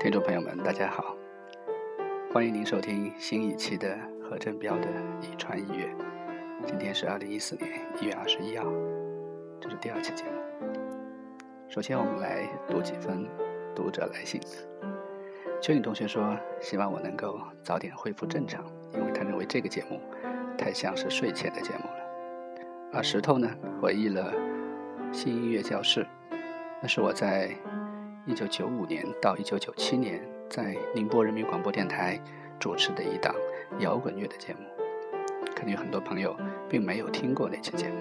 听众朋友们，大家好，欢迎您收听新一期的何振彪的《以传音乐》。今天是二零一四年一月二十一号，这是第二期节目。首先，我们来读几封读者来信。蚯蚓同学说，希望我能够早点恢复正常，因为他认为这个节目太像是睡前的节目了。而石头呢，回忆了新音乐教室，那是我在。一九九五年到一九九七年，在宁波人民广播电台主持的一档摇滚乐的节目，可能有很多朋友并没有听过那期节目。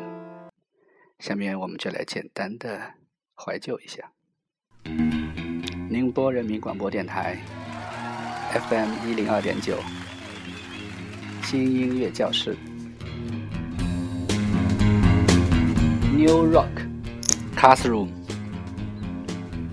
下面我们就来简单的怀旧一下。宁波人民广播电台 FM 一零二点九，新音乐教室，New Rock Classroom。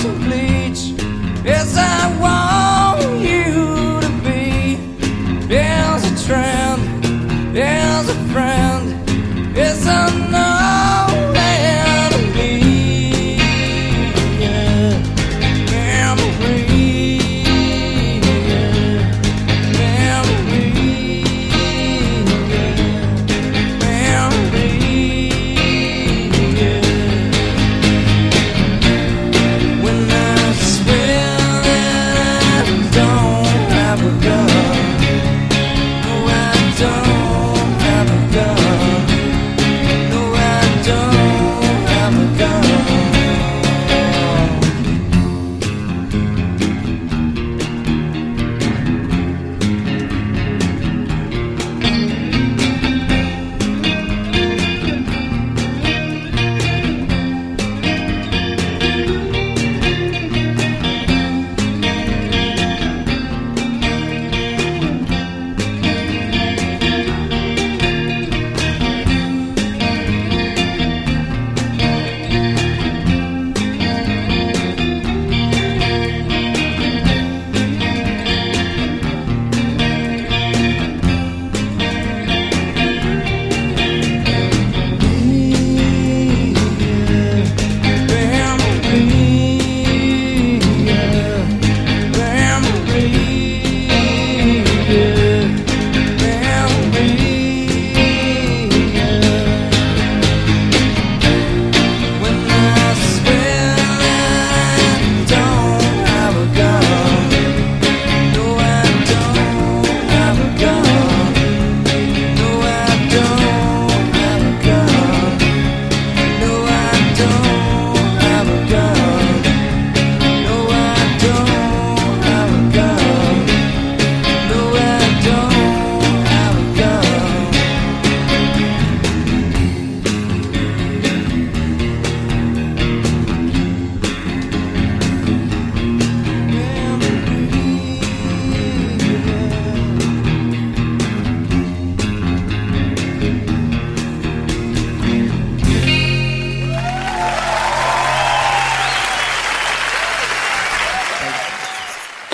complete as I want you to be. A there's a friend.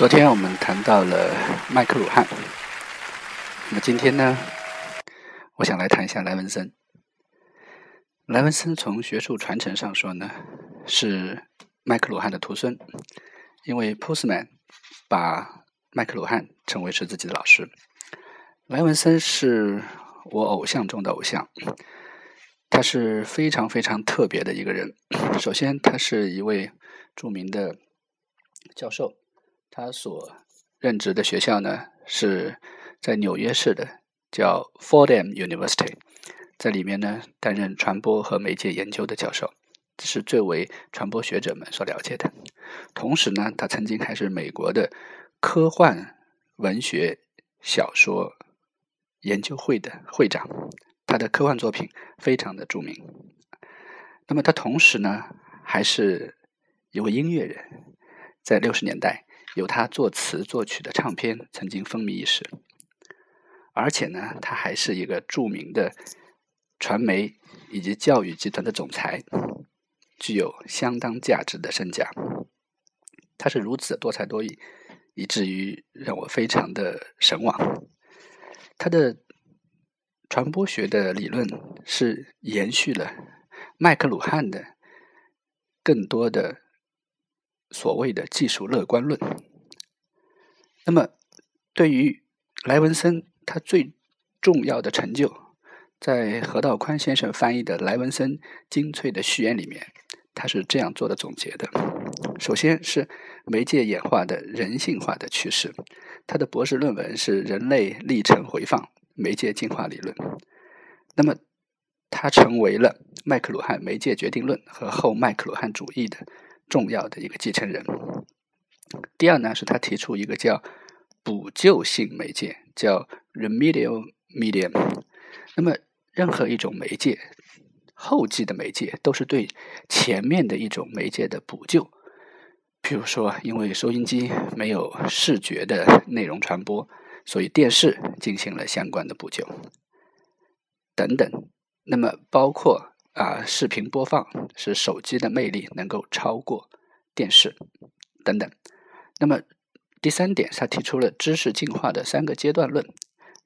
昨天我们谈到了麦克鲁汉，那么今天呢，我想来谈一下莱文森。莱文森从学术传承上说呢，是麦克鲁汉的徒孙，因为 Postman 把麦克鲁汉称为是自己的老师。莱文森是我偶像中的偶像，他是非常非常特别的一个人。首先，他是一位著名的教授。他所任职的学校呢，是在纽约市的叫 Fordham University，在里面呢担任传播和媒介研究的教授，是最为传播学者们所了解的。同时呢，他曾经还是美国的科幻文学小说研究会的会长，他的科幻作品非常的著名。那么他同时呢，还是一位音乐人，在六十年代有他作词作曲的唱片曾经风靡一时。而且呢，他还是一个著名的传媒以及教育集团的总裁，具有相当价值的身价。他是如此多才多艺，以至于让我非常的神往。他的传播学的理论是延续了麦克鲁汉的更多的所谓的技术乐观论。那么，对于莱文森。他最重要的成就，在何道宽先生翻译的莱文森精粹的序言里面，他是这样做的总结的：首先是媒介演化的人性化的趋势，他的博士论文是《人类历程回放：媒介进化理论》。那么，他成为了麦克鲁汉媒介决定论和后麦克鲁汉主义的重要的一个继承人。第二呢，是他提出一个叫补救性媒介，叫 remedial medium。那么，任何一种媒介，后继的媒介都是对前面的一种媒介的补救。比如说，因为收音机没有视觉的内容传播，所以电视进行了相关的补救，等等。那么，包括啊，视频播放使手机的魅力能够超过电视，等等。那么，第三点，他提出了知识进化的三个阶段论。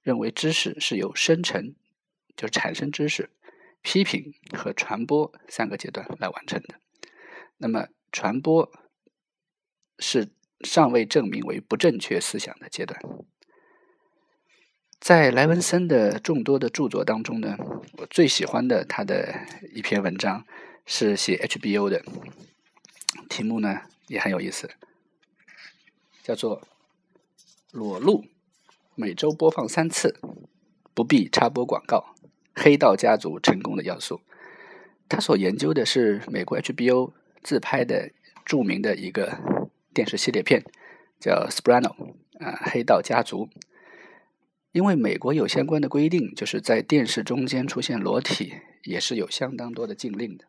认为知识是由生成，就产生知识、批评和传播三个阶段来完成的。那么，传播是尚未证明为不正确思想的阶段。在莱文森的众多的著作当中呢，我最喜欢的他的一篇文章是写 HBO 的，题目呢也很有意思，叫做《裸露》。每周播放三次，不必插播广告。黑道家族成功的要素，他所研究的是美国 HBO 自拍的著名的一个电视系列片，叫《Soprano》啊，黑道家族。因为美国有相关的规定，就是在电视中间出现裸体也是有相当多的禁令的。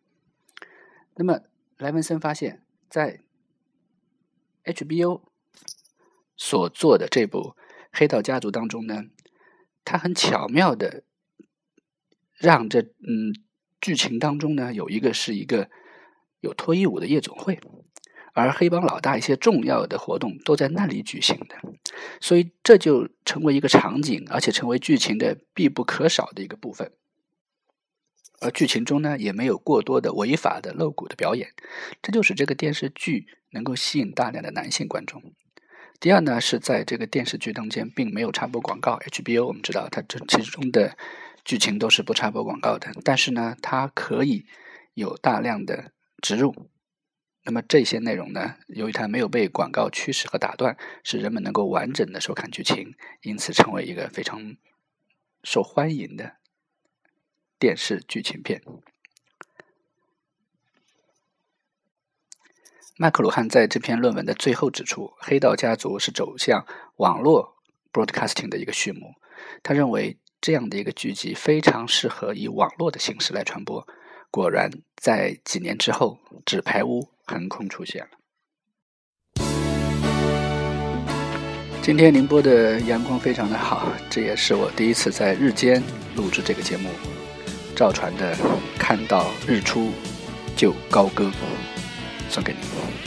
那么莱文森发现，在 HBO 所做的这部。黑道家族当中呢，他很巧妙的让这嗯剧情当中呢有一个是一个有脱衣舞的夜总会，而黑帮老大一些重要的活动都在那里举行的，所以这就成为一个场景，而且成为剧情的必不可少的一个部分。而剧情中呢也没有过多的违法的露骨的表演，这就使这个电视剧能够吸引大量的男性观众。第二呢，是在这个电视剧当间并没有插播广告。HBO 我们知道它这其中的剧情都是不插播广告的，但是呢，它可以有大量的植入。那么这些内容呢，由于它没有被广告驱使和打断，使人们能够完整的收看剧情，因此成为一个非常受欢迎的电视剧情片。麦克鲁汉在这篇论文的最后指出，《黑道家族》是走向网络 broadcasting 的一个序幕。他认为这样的一个剧集非常适合以网络的形式来传播。果然，在几年之后，《纸牌屋》横空出现了。今天宁波的阳光非常的好，这也是我第一次在日间录制这个节目。赵传的《看到日出就高歌》。送给你。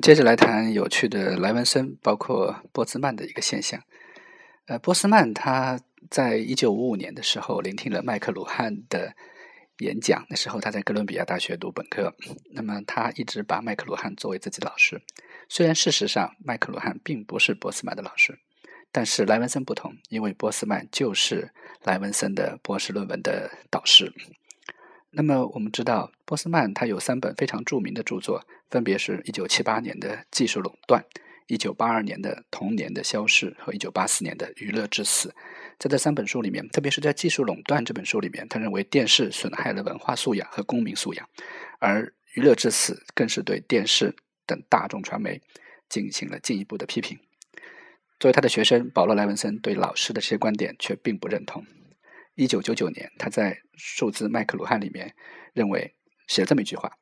接着来谈有趣的莱文森，包括波兹曼的一个现象。呃，波斯曼他在一九五五年的时候聆听了麦克鲁汉的演讲，那时候他在哥伦比亚大学读本科。那么他一直把麦克鲁汉作为自己老师，虽然事实上麦克鲁汉并不是波斯曼的老师，但是莱文森不同，因为波斯曼就是莱文森的博士论文的导师。那么我们知道，波斯曼他有三本非常著名的著作，分别是一九七八年的《技术垄断》，一九八二年的《童年的消逝》和一九八四年的《娱乐至死》。在这三本书里面，特别是在《技术垄断》这本书里面，他认为电视损害了文化素养和公民素养，而《娱乐至死》更是对电视等大众传媒进行了进一步的批评。作为他的学生，保罗·莱文森对老师的这些观点却并不认同。一九九九年，他在《数字麦克卢汉》里面认为写了这么一句话：“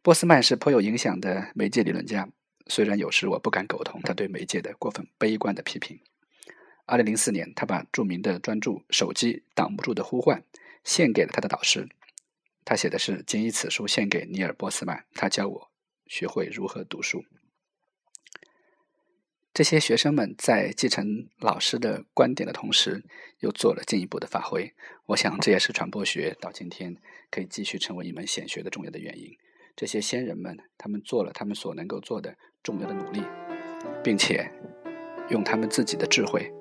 波斯曼是颇有影响的媒介理论家，虽然有时我不敢苟同他对媒介的过分悲观的批评。”二零零四年，他把著名的专著《手机挡不住的呼唤》献给了他的导师。他写的是：“谨以此书献给尼尔·波斯曼，他教我学会如何读书。”这些学生们在继承老师的观点的同时，又做了进一步的发挥。我想，这也是传播学到今天可以继续成为一门显学的重要的原因。这些先人们，他们做了他们所能够做的重要的努力，并且用他们自己的智慧，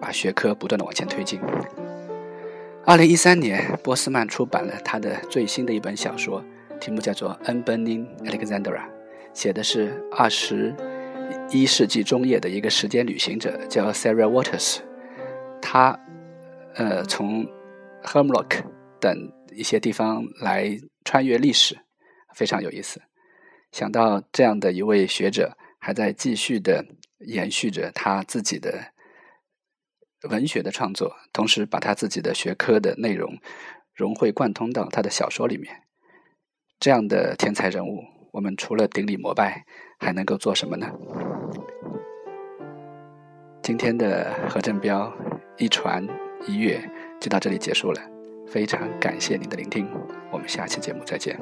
把学科不断的往前推进。二零一三年，波斯曼出版了他的最新的一本小说，题目叫做《Unburning Alexandra》，写的是二十。一世纪中叶的一个时间旅行者叫 Sarah Waters，他呃从 Hemlock 等一些地方来穿越历史，非常有意思。想到这样的一位学者还在继续的延续着他自己的文学的创作，同时把他自己的学科的内容融会贯通到他的小说里面，这样的天才人物。我们除了顶礼膜拜，还能够做什么呢？今天的何振彪一传一阅就到这里结束了，非常感谢您的聆听，我们下期节目再见。